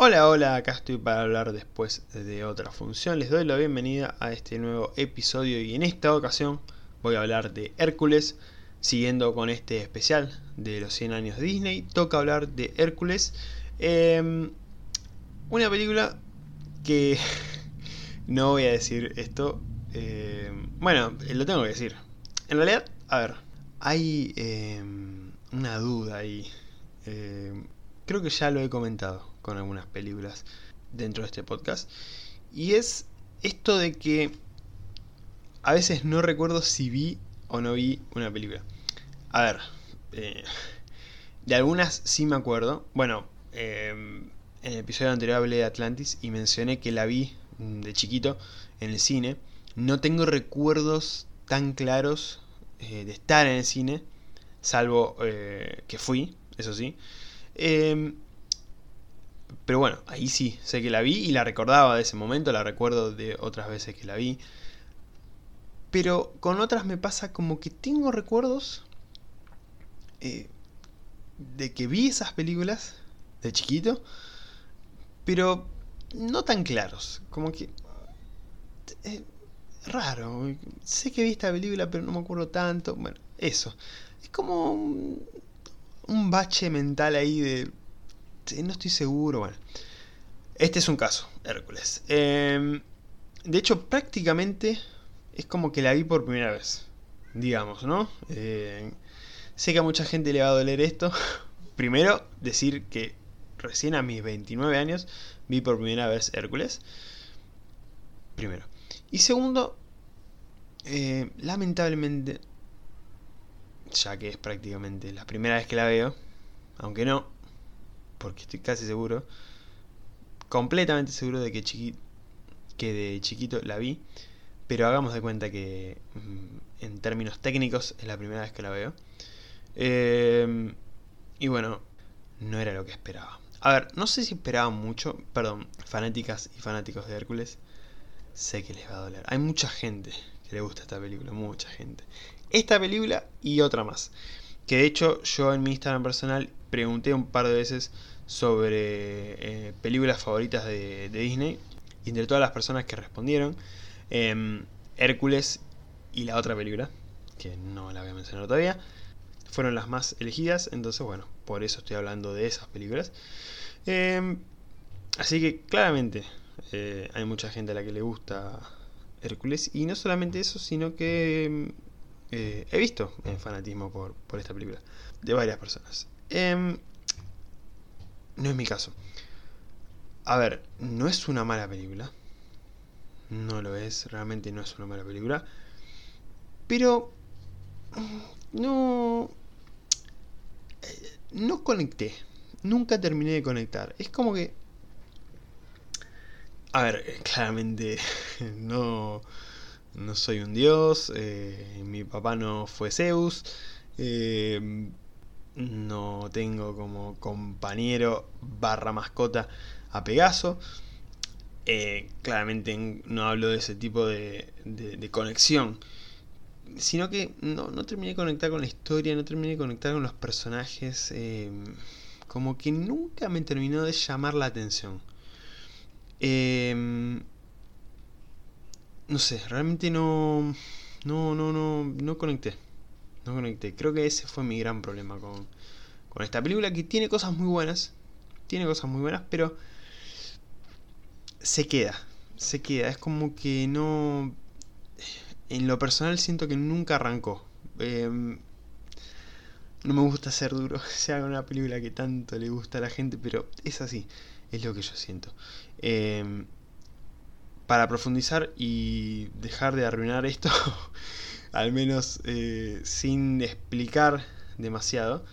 Hola, hola, acá estoy para hablar después de otra función. Les doy la bienvenida a este nuevo episodio y en esta ocasión voy a hablar de Hércules. Siguiendo con este especial de los 100 años de Disney, toca hablar de Hércules. Em, una película que no voy a decir esto. Em, bueno, lo tengo que decir. En realidad, a ver, hay em, una duda ahí. creo que ya lo he comentado con algunas películas dentro de este podcast. Y es esto de que a veces no recuerdo si vi o no vi una película. A ver, eh, de algunas sí me acuerdo. Bueno, em, en el episodio anterior hablé de Atlantis y mencioné que la vi de chiquito en el cine. No tengo recuerdos tan claros eh, de estar en el cine, salvo eh, que fui, eso sí. Pero bueno, ahí sí, sé que la vi y la recordaba de ese momento, la recuerdo de otras veces que la vi. Pero con otras me pasa como que tengo recuerdos eh, de que vi esas películas de chiquito, pero no tan claros. Como que... Eh, raro. Sé que vi esta película, pero no me acuerdo tanto. Bueno, eso. Es como un bache mental ahí de no estoy seguro. Bueno, este es un caso, Hércules. Em, de hecho, prácticamente es como que la vi por primera vez, digamos, ¿no? Eh, sé que a mucha gente le va a doler esto. Primero, decir que recién a mis 29 años vi por primera vez Hércules. Primero. Y segundo, eh, lamentablemente, ya que es prácticamente la primera vez que la veo, aunque no, porque estoy casi seguro, completamente seguro de que, que de chiquito la vi, pero hagamos de cuenta que mm, en términos técnicos es la primera vez que la veo. Em, y bueno, no era lo que esperaba. A ver, no sé si esperaba mucho, perdón, fanáticas y fanáticos de Hércules, sé que les va a doler. Hay mucha gente que le gusta esta película, mucha gente. Esta película y otra más. Que de hecho yo en mi Instagram personal pregunté un par de veces sobre eh, películas favoritas de, Disney. Y entre todas las personas que respondieron, em, Hércules y la otra película, que no la voy a mencionar todavía, fueron las más elegidas. Entonces, bueno, por eso estoy hablando de esas películas. Em, así que claramente eh, hay mucha gente a la que le gusta Hércules. Y no solamente eso, sino que em, eh, he visto fanatismo por, por, esta película de varias personas. No es mi caso. A ver, no es una mala película. No lo es, realmente no es una mala película. Pero... Mm, no... Eh, no conecté. Nunca terminé de conectar. Es como que... A ver, claramente no, no soy un dios. Eh, mi papá no fue Zeus. Eh, no tengo como compañero barra mascota a Pegaso. Eh, claramente no hablo de ese tipo de, conexión. Sino que no, terminé de conectar con la historia, no terminé de conectar con los personajes. Eh, como que nunca me terminó de llamar la atención. Eh, no sé, realmente no, no, no, no, no conecté no conecté. Creo que ese fue mi gran problema con, con esta película, que tiene cosas muy buenas, tiene cosas muy buenas, pero se queda, se queda. Es como que no... En lo personal siento que nunca arrancó. Em, no me gusta ser duro, se haga una película que tanto le gusta a la gente, pero es así, es lo que yo siento. Em, para profundizar y dejar de arruinar esto, al menos eh, sin explicar demasiado.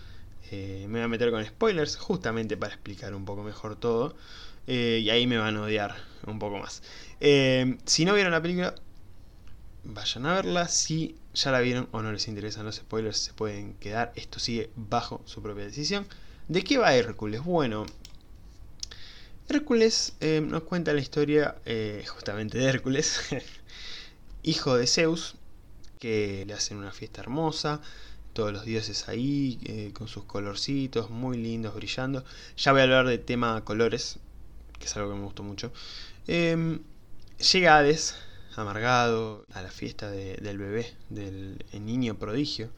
Eh, me voy a meter con spoilers justamente para explicar un poco mejor todo. Eh, y ahí me van a odiar un poco más. si no vieron la película, vayan a verla. Si ya la vieron o no les interesan los spoilers, se pueden quedar. Esto sigue bajo su propia decisión. ¿De qué va Hércules? Bueno, Hércules nos cuenta la historia justamente de Hércules, hijo de Zeus, que le hacen una fiesta hermosa, todos los dioses ahí, eh, con sus colorcitos muy lindos, brillando. Ya voy a hablar de tema colores, que es algo que me gustó mucho. Em, llega Hades, amargado, a la fiesta del bebé, del niño prodigio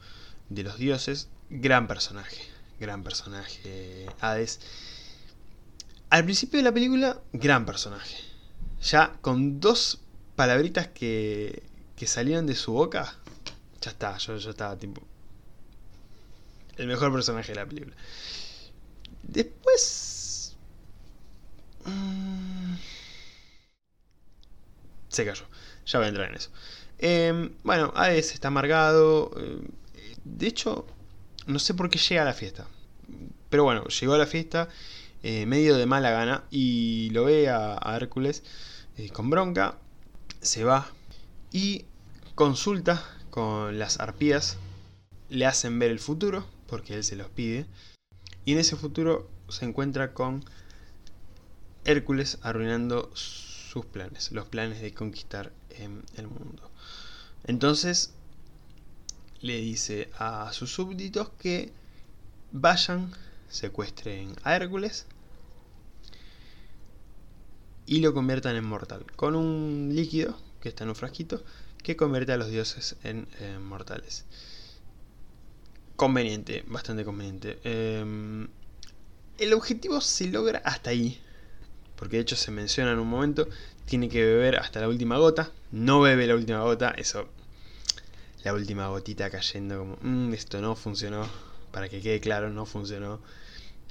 de los dioses. Gran personaje, gran personaje Hades. Al principio de la película, gran personaje. Ya con dos palabritas que, que salían de su boca, ya está, yo, yo estaba tipo... El mejor personaje de la película. Después... Mm, se cayó. Ya voy a entrar en eso. Em, bueno, Hades está amargado. Eh, de hecho, no sé por qué llega a la fiesta. Pero bueno, llegó a la fiesta eh, medio de mala gana y lo ve a, Hércules eh, con bronca. Se va y consulta con las arpías. Le hacen ver el futuro porque él se los pide. Y en ese futuro se encuentra con Hércules arruinando sus planes, los planes de conquistar em, el mundo. Entonces le dice a sus súbditos que vayan, secuestren a Hércules y lo conviertan en mortal, con un líquido que está en un frasquito que convierte a los dioses en mortales. Conveniente, bastante conveniente. Em, el objetivo se logra hasta ahí. Porque de hecho se menciona en un momento. Tiene que beber hasta la última gota. No bebe la última gota. Eso. La última gotita cayendo como. Mm, esto no funcionó. Para que quede claro, no funcionó.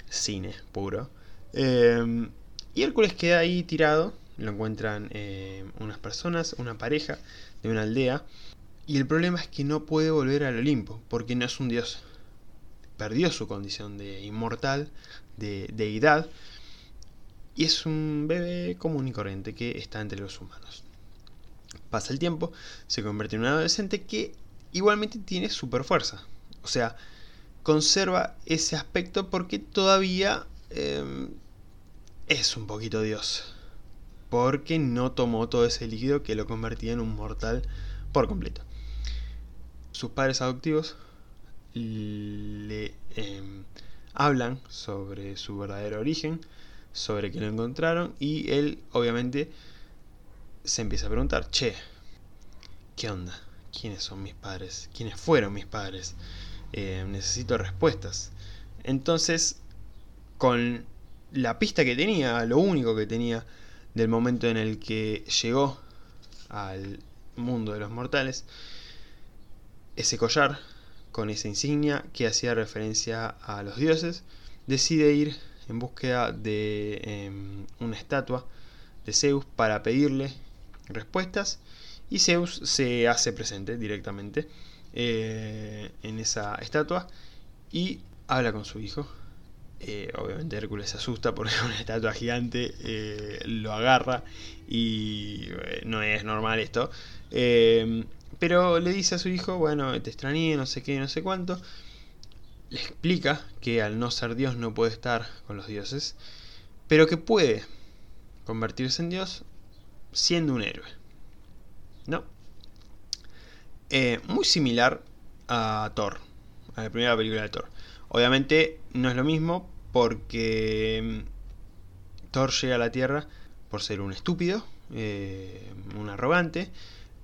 Cine puro. Em, y Hércules queda ahí tirado. Lo encuentran eh, unas personas, una pareja de una aldea. Y el problema es que no puede volver al Olimpo, porque no es un dios. Perdió su condición de inmortal, de deidad, y es un bebé común y corriente que está entre los humanos. Pasa el tiempo, se convierte en un adolescente que igualmente tiene super fuerza. O sea, conserva ese aspecto porque todavía em, es un poquito dios. Porque no tomó todo ese líquido que lo convertía en un mortal por completo sus padres adoptivos le em, hablan sobre su verdadero origen, sobre que lo encontraron y él obviamente se empieza a preguntar, che, ¿qué onda? ¿Quiénes son mis padres? ¿Quiénes fueron mis padres? Em, necesito respuestas. Entonces, con la pista que tenía, lo único que tenía del momento en el que llegó al mundo de los mortales, ese collar con esa insignia que hacía referencia a los dioses, decide ir en búsqueda de em, una estatua de Zeus para pedirle respuestas y Zeus se hace presente directamente eh, en esa estatua y habla con su hijo. Eh, obviamente Hércules se asusta porque es una estatua gigante, eh, lo agarra y no es normal esto. Pero le dice a su hijo, bueno, te extrañé, no sé qué, no sé cuánto. Le explica que al no ser Dios no puede estar con los dioses, pero que puede convertirse en Dios siendo un héroe. ¿No? Eh, muy similar a Thor, a la primera película de Thor. Obviamente no es lo mismo porque mm, Thor llega a la Tierra por ser un estúpido, eh, un arrogante,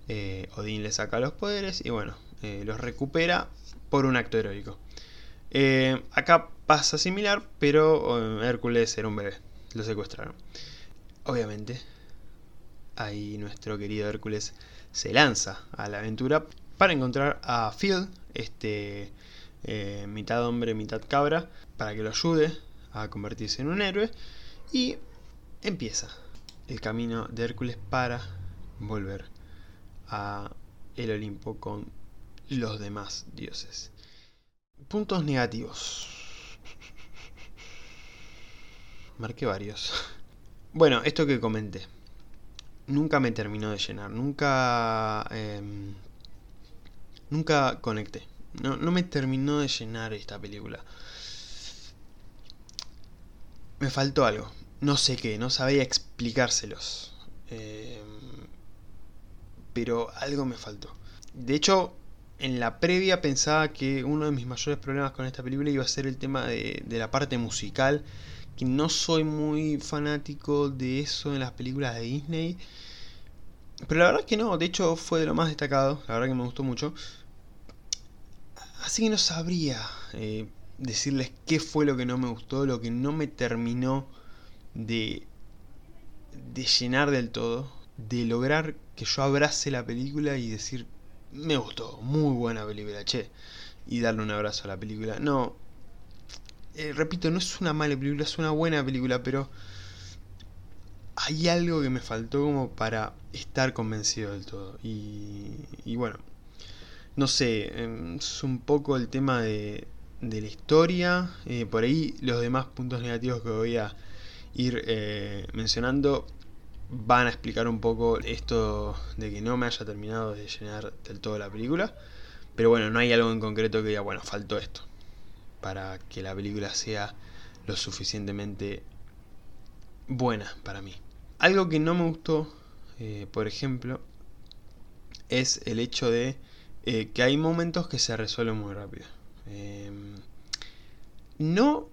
eh, Odín le saca los poderes y bueno, eh, los recupera por un acto heroico. Eh, acá pasa similar, pero Hércules era un bebé, lo secuestraron. Obviamente, ahí nuestro querido Hércules se lanza a la aventura para encontrar a Phil, este mitad hombre, mitad cabra, para que lo ayude a convertirse en un héroe y empieza el camino de Hércules para volver a el Olimpo con los demás dioses. Puntos negativos. Marqué varios. Bueno, esto que comenté. Nunca me terminó de llenar. Nunca... Em, nunca conecté. No, no, me terminó de llenar esta película. Me faltó algo. No sé qué. No sabía explicárselos. Eh, pero algo me faltó. De hecho, en la previa pensaba que uno de mis mayores problemas con esta película iba a ser el tema de, la parte musical, que no soy muy fanático de eso en las películas de Disney. Pero la verdad que no, de hecho fue de lo más destacado, la verdad que me gustó mucho. Así que no sabría eh, decirles qué fue lo que no me gustó, lo que no me terminó de, de llenar del todo, de lograr que yo abrace la película y decir, me gustó, muy buena película, che, y darle un abrazo a la película. No, eh, repito, no es una mala película, es una buena película, pero hay algo que me faltó como para estar convencido del todo. Y, bueno, no sé, em, es un poco el tema de, de la historia. Eh, por ahí los demás puntos negativos que voy a ir eh, mencionando van a explicar un poco esto de que no me haya terminado de llenar del todo la película. Pero bueno, no hay algo en concreto que diga, bueno, faltó esto. Para que la película sea lo suficientemente buena para mí. Algo que no me gustó, eh, por ejemplo, es el hecho de eh, que hay momentos que se resuelven muy rápido. Em, no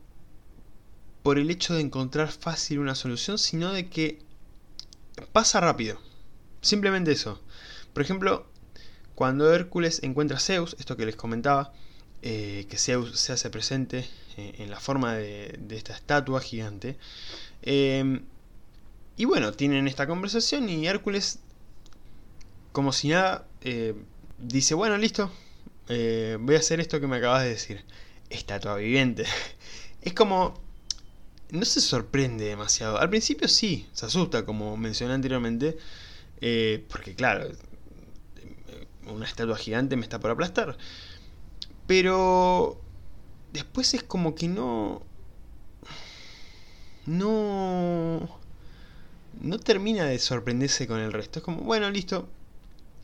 por el hecho de encontrar fácil una solución, sino de que pasa rápido. Simplemente eso. Por ejemplo, cuando Hércules encuentra a Zeus, esto que les comentaba, eh, que Zeus se hace presente eh, en la forma de, esta estatua gigante. Em, y bueno, tienen esta conversación y Hércules, como si nada, dice, bueno, listo, voy a hacer esto que me acabas de decir. Estatua viviente. es como no se sorprende demasiado. Al principio sí, se asusta, como mencioné anteriormente, eh, porque claro, una estatua gigante me está por aplastar. Pero después es como que no... No... No termina de sorprenderse con el resto. Es como, bueno, listo.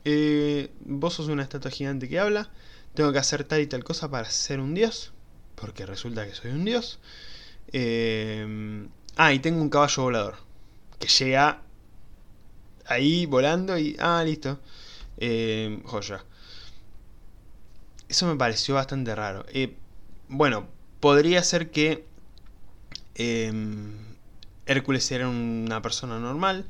Eh, vos sos una estatua gigante que habla. Tengo que hacer tal y tal cosa para ser un dios. Porque resulta que soy un dios. Eh, ah, y tengo un caballo volador. Que llega ahí volando y... Ah, listo. Eh, joya. Eso me pareció bastante raro. Eh, bueno, podría ser que Hércules era una persona normal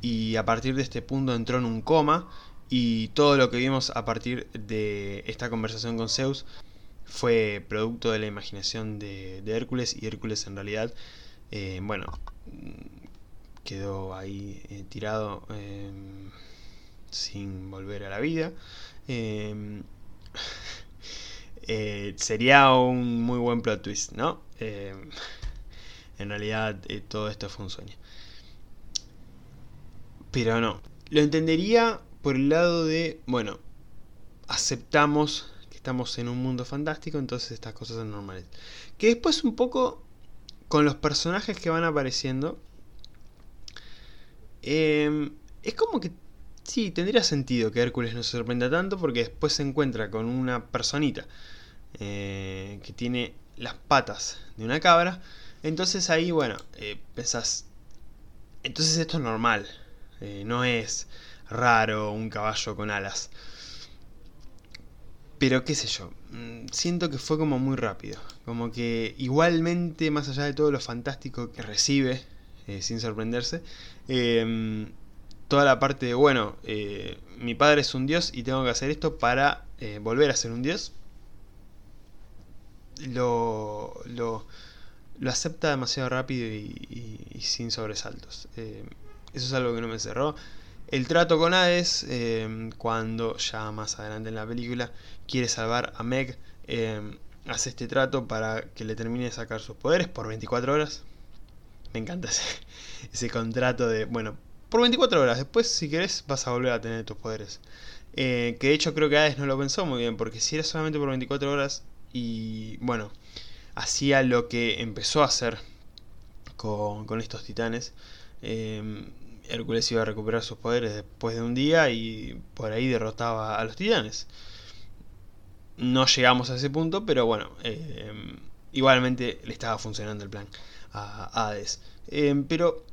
y a partir de este punto entró en un coma y todo lo que vimos a partir de esta conversación con Zeus fue producto de la imaginación de, Hércules y Hércules en realidad, eh, bueno, quedó ahí eh, tirado em, sin volver a la vida. Eh, sería un muy buen plot twist, ¿no? En realidad todo esto fue un sueño. Pero no, lo entendería por el lado de, bueno, aceptamos estamos en un mundo fantástico, entonces estas cosas son normales. Que después un poco con los personajes que van apareciendo, em, es como que sí, tendría sentido que Hércules no se sorprenda tanto porque después se encuentra con una personita eh, que tiene las patas de una cabra. Entonces ahí, bueno, eh, pensás, entonces esto es normal, eh, no es raro un caballo con alas. Pero qué sé yo, mm, siento que fue como muy rápido. Como que igualmente, más allá de todo lo fantástico que recibe, eh, sin sorprenderse, em, toda la parte de, bueno, eh, mi padre es un dios y tengo que hacer esto para eh, volver a ser un dios, lo, lo, lo acepta demasiado rápido y, y sin sobresaltos. eso es algo que no me cerró. El trato con Hades, em, cuando ya más adelante en la película quiere salvar a Meg, em, hace este trato para que le termine de sacar sus poderes por 24 horas. Me encanta ese, contrato de, bueno, por 24 horas, después si querés vas a volver a tener tus poderes. Eh, que de hecho creo que Hades no lo pensó muy bien, porque si era solamente por 24 horas y bueno, hacía lo que empezó a hacer con, estos titanes. Eh, Hércules iba a recuperar sus poderes después de un día y por ahí derrotaba a los titanes. No llegamos a ese punto, pero bueno, eh, igualmente le estaba funcionando el plan a Hades. Eh, pero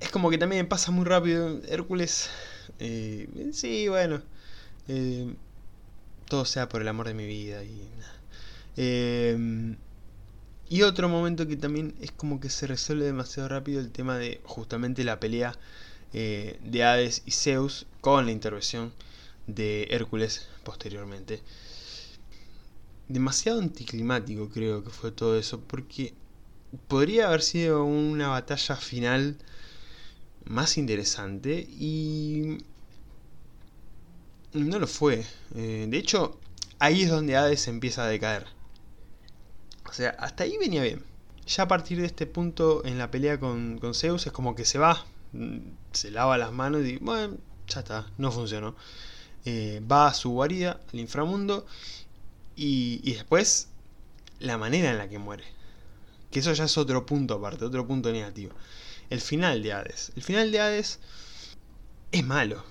es como que también pasa muy rápido. Hércules, eh, sí, bueno, todo sea por el amor de mi vida y Y otro momento que también es como que se resuelve demasiado rápido el tema de justamente la pelea eh, de Hades y Zeus con la intervención de Hércules posteriormente. Demasiado anticlimático creo que fue todo eso, porque podría haber sido una batalla final más interesante y no lo fue. Eh, de hecho, ahí es donde Hades empieza a decaer. O sea, hasta ahí venía bien. Ya a partir de este punto en la pelea con, con Zeus es como que se va, mm, se lava las manos y bueno, ya está, no funcionó. Eh, va a su guarida, al inframundo, y, y después la manera en la que muere. Que eso ya es otro punto aparte, otro punto negativo. El final de Hades. El final de Hades es malo.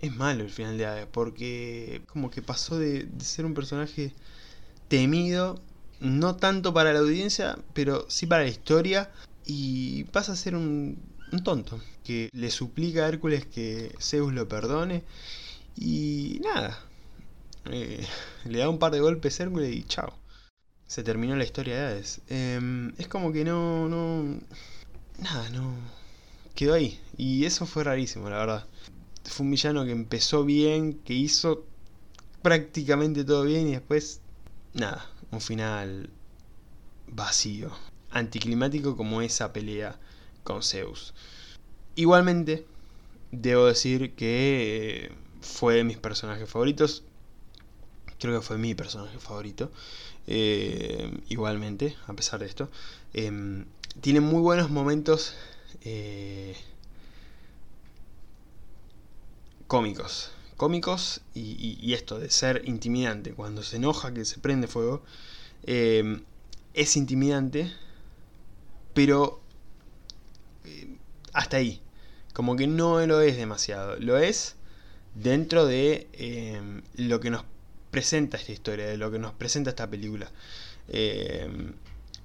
Es malo el final de Hades. Porque como que pasó de, ser un personaje temido. No tanto para la audiencia, pero sí para la historia. Y pasa a ser un, un tonto. Que le suplica a Hércules que Zeus lo perdone. Y nada. Eh, le da un par de golpes a Hércules y chao se terminó la historia de Hades. Em, es como que no, no... Nada, no... Quedó ahí. Y eso fue rarísimo, la verdad. Fue un villano que empezó bien, que hizo prácticamente todo bien y después... Nada, un final vacío. Anticlimático como esa pelea con Zeus. Igualmente, debo decir que fue de mis personajes favoritos. Creo que fue mi personaje favorito. Eh, igualmente, a pesar de esto. Em, tiene muy buenos momentos eh, cómicos. Cómicos y, esto de ser intimidante. Cuando se enoja que se prende fuego. Em, es intimidante. Pero eh, hasta ahí. Como que no lo es demasiado. Lo es dentro de em, lo que nos presenta esta historia, de lo que nos presenta esta película. Eh,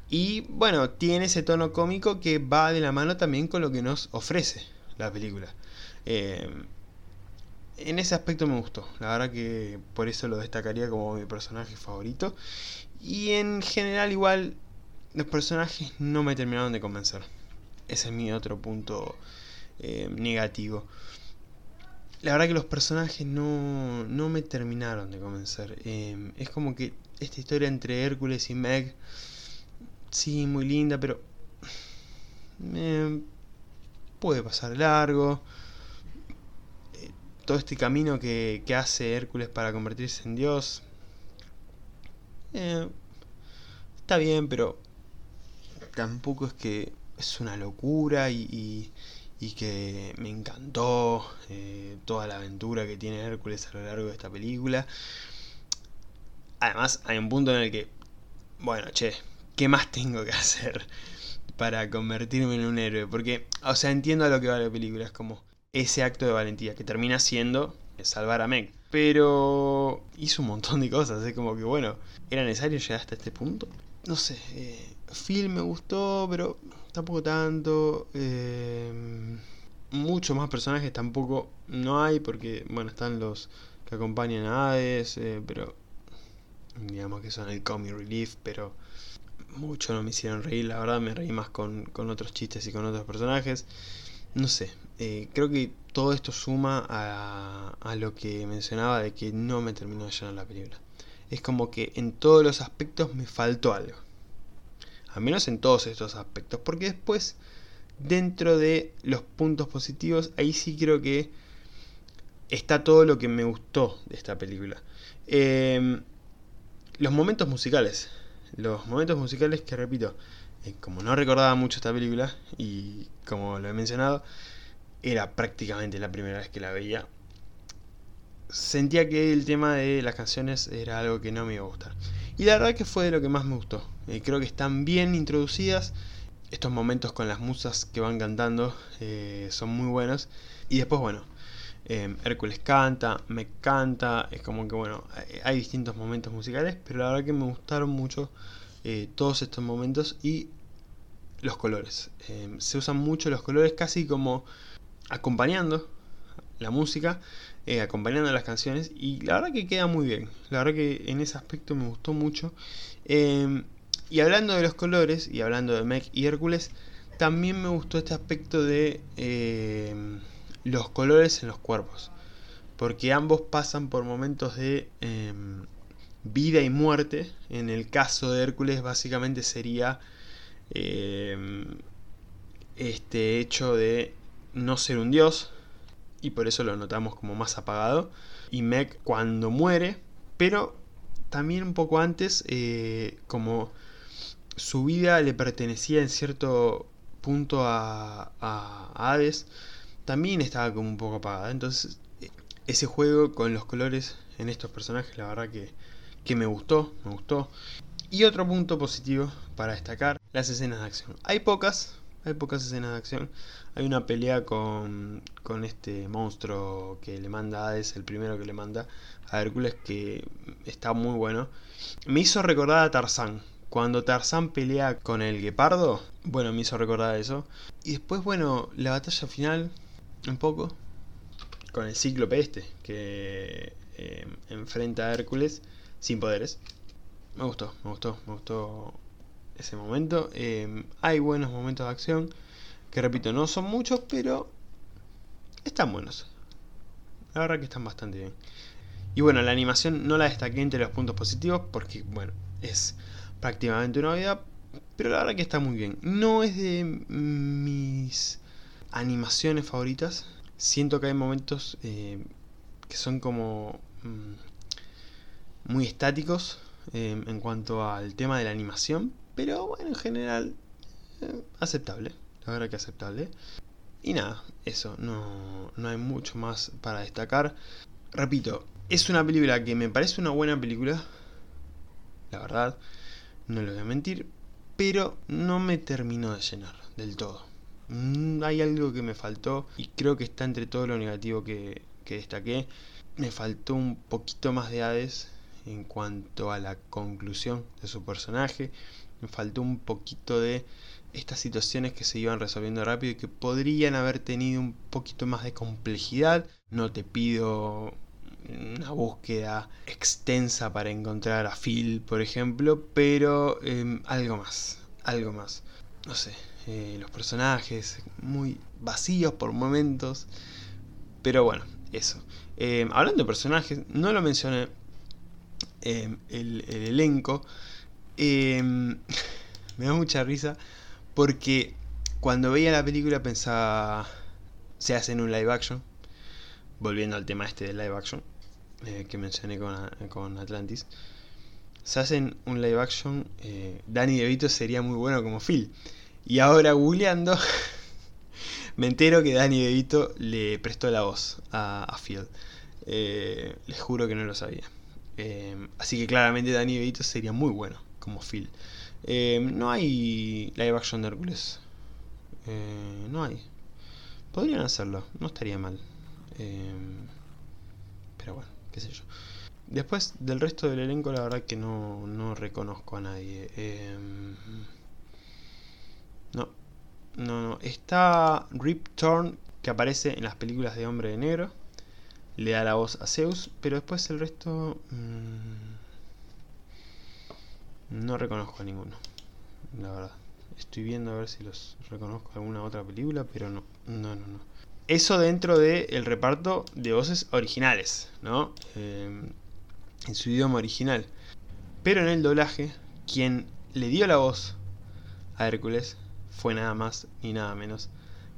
y bueno, tiene ese tono cómico que va de la mano también con lo que nos ofrece la película. Eh, en ese aspecto me gustó, la verdad que por eso lo destacaría como mi personaje favorito. Y en general igual los personajes no me terminaron de convencer. Ese es mi otro punto eh, negativo la verdad que los personajes no, no me terminaron de convencer. Em, es como que esta historia entre Hércules y Meg, sí, muy linda, pero puede pasar largo. Todo este camino que, hace Hércules para convertirse en Dios, eh, está bien, pero tampoco es que es una locura y y que me encantó eh, toda la aventura que tiene Hércules a lo largo de esta película. Además, hay un punto en el que, bueno, che, ¿qué más tengo que hacer para convertirme en un héroe? Porque, o sea, entiendo a lo que va la película, es como ese acto de valentía que termina siendo salvar a Meg. Pero hizo un montón de cosas, es como que, bueno, ¿era necesario llegar hasta este punto? No sé, eh, Film me gustó, pero tampoco tanto. Eh, muchos más personajes tampoco no hay, porque, bueno, están los que acompañan a Hades, eh, pero digamos que son el comic relief, pero mucho no me hicieron reír, la verdad me reí más con, con otros chistes y con otros personajes. No sé, eh, creo que todo esto suma a, a, lo que mencionaba de que no me terminó de llenar la película. Es como que en todos los aspectos me faltó algo. Al menos en todos estos aspectos. Porque después, dentro de los puntos positivos, ahí sí creo que está todo lo que me gustó de esta película. Em, los momentos musicales. Los momentos musicales que repito, eh, como no recordaba mucho esta película, y como lo he mencionado, era prácticamente la primera vez que la veía. Sentía que el tema de las canciones era algo que no me iba a gustar. Y la verdad que fue de lo que más me gustó. Eh, creo que están bien introducidas. Estos momentos con las musas que van cantando eh, son muy buenos. Y después, bueno, eh, Hércules canta, me canta. Es como que, bueno, hay distintos momentos musicales. Pero la verdad que me gustaron mucho todos estos momentos y los colores. se usan mucho los colores casi como acompañando la música eh, acompañando las canciones y la verdad que queda muy bien. La verdad que en ese aspecto me gustó mucho. Em, Y hablando de los colores, y hablando de Mech y Hércules, también me gustó este aspecto de eh, los colores en los cuerpos. Porque ambos pasan por momentos de em, vida y muerte. En el caso de Hércules básicamente sería em, este hecho de no ser un dios. Y por eso lo notamos como más apagado. Y Meg cuando muere. Pero también un poco antes eh, como su vida le pertenecía en cierto punto a, a Hades. También estaba como un poco apagada. Entonces ese juego con los colores en estos personajes, la verdad que, que me gustó, me gustó. Y otro punto positivo para destacar, las escenas de acción. Hay pocas, hay pocas escenas de acción. Hay una pelea con, con este monstruo que le manda a Hades, el primero que le manda a Hércules, que está muy bueno. Me hizo recordar a Tarzán. Cuando Tarzán pelea con el guepardo, bueno, me hizo recordar eso. Y después, bueno, la batalla final, un poco, con el cíclope este, que eh, enfrenta a Hércules sin poderes. Me gustó, me gustó, me gustó ese momento. Eh, hay buenos momentos de acción, que repito, no son muchos, pero están buenos. La verdad que están bastante bien. Y bueno, la animación no la destaqué entre los puntos positivos porque, bueno, es prácticamente una novedad, pero la verdad que está muy bien. No es de mis animaciones favoritas, siento que hay momentos eh, que son como mm, muy estáticos eh, en cuanto al tema de la animación, pero bueno, en general eh, aceptable, la verdad que aceptable. Y nada, eso, no, no hay mucho más para destacar. Repito, es una película que me parece una buena película, la verdad, no lo voy a mentir, pero no me terminó de llenar del todo. Mm, hay algo que me faltó y creo que está entre todo lo negativo que, destaqué. Me faltó un poquito más de Hades en cuanto a la conclusión de su personaje. Me faltó un poquito de estas situaciones que se iban resolviendo rápido y que podrían haber tenido un poquito más de complejidad. No te pido una búsqueda extensa para encontrar a Phil, por ejemplo, pero em, algo más, algo más. No sé, eh, los personajes muy vacíos por momentos. Pero bueno, eso. Eh, hablando de personajes, no lo mencioné. Eh, el, elenco. me da mucha risa porque cuando veía la película pensaba. Se hace en un live action. Volviendo al tema este de live action. que mencioné con, con Atlantis se hacen un live action, Danny DeVito sería muy bueno como Phil. Y ahora googleando, me entero que Danny DeVito le prestó la voz a, a Phil. Eh, les juro que no lo sabía. Eh, así que claramente Danny DeVito sería muy bueno como Phil. Eh, no hay live action de Hércules. no hay. Podrían hacerlo, no estaría mal. pero bueno, qué sé yo. Después del resto del elenco, la verdad que no, no reconozco a nadie. No, no, no. Está Rip Torn, que aparece en las películas de Hombre de Negro. Le da la voz a Zeus, pero después el resto... Mmm, no reconozco a ninguno, la verdad. Estoy viendo a ver si los reconozco alguna otra película, pero no, no, no, no. Eso dentro del reparto de voces originales, ¿no? Eh, en su idioma original. Pero en el doblaje, quien le dio la voz a Hércules fue nada más y nada menos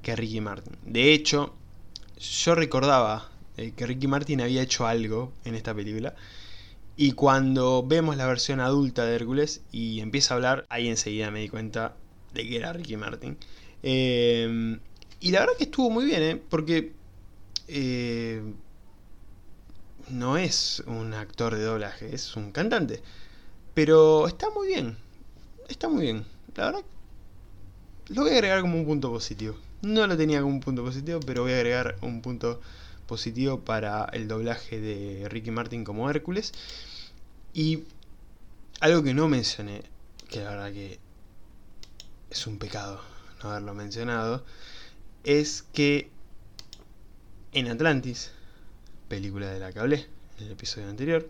que Ricky Martin. De hecho, yo recordaba eh, que Ricky Martin había hecho algo en esta película. Y cuando vemos la versión adulta de Hércules y empieza a hablar, ahí enseguida me di cuenta de que era Ricky Martin. Eh, y la verdad que estuvo muy bien, ¿eh? porque eh, no es un actor de doblaje, es un cantante. Pero está muy bien, está muy bien. La verdad lo voy a agregar como un punto positivo. No lo tenía como un punto positivo, pero voy a agregar un punto positivo para el doblaje de Ricky Martin como Hércules. Y algo que no mencioné, que la verdad que es un pecado no haberlo mencionado, es que en Atlantis, película de la que hablé en el episodio anterior,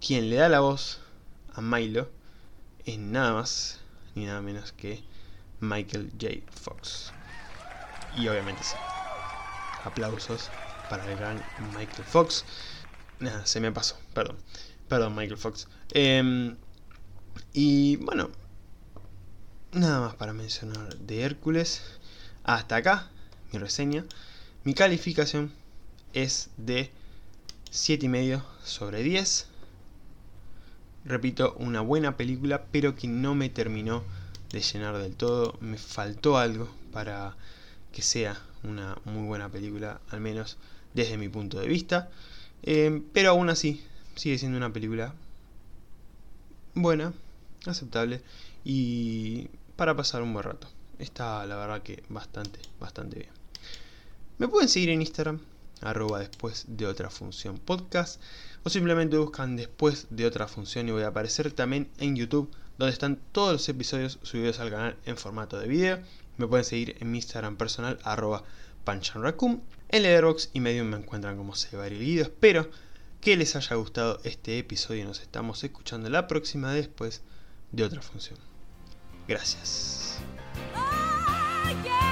quien le da la voz a Milo es nada más ni nada menos que Michael J. Fox. Y obviamente sí. Aplausos para el gran Michael Fox. Nada, se me pasó, perdón. Perdón, Michael Fox. Em, y bueno, nada más para mencionar de Hércules. Hasta acá, mi reseña. Mi calificación es de 7,5 sobre 10. Repito, una buena película, pero que no me terminó de llenar del todo. Me faltó algo para que sea una muy buena película, al menos desde mi punto de vista. Eh, pero aún así, sigue siendo una película buena, aceptable y para pasar un buen rato. Está la verdad que bastante, bastante bien. Me pueden seguir en Instagram, arroba después de otra función podcast, o simplemente buscan después de otra función y voy a aparecer también en YouTube, donde están todos los episodios subidos al canal en formato de video. Me pueden seguir en mi Instagram personal, arroba panchanracum. En Letterboxd y Medium me encuentran como Seba Guido. Espero que les haya gustado este episodio. Nos estamos escuchando la próxima después de otra función. Gracias. Oh,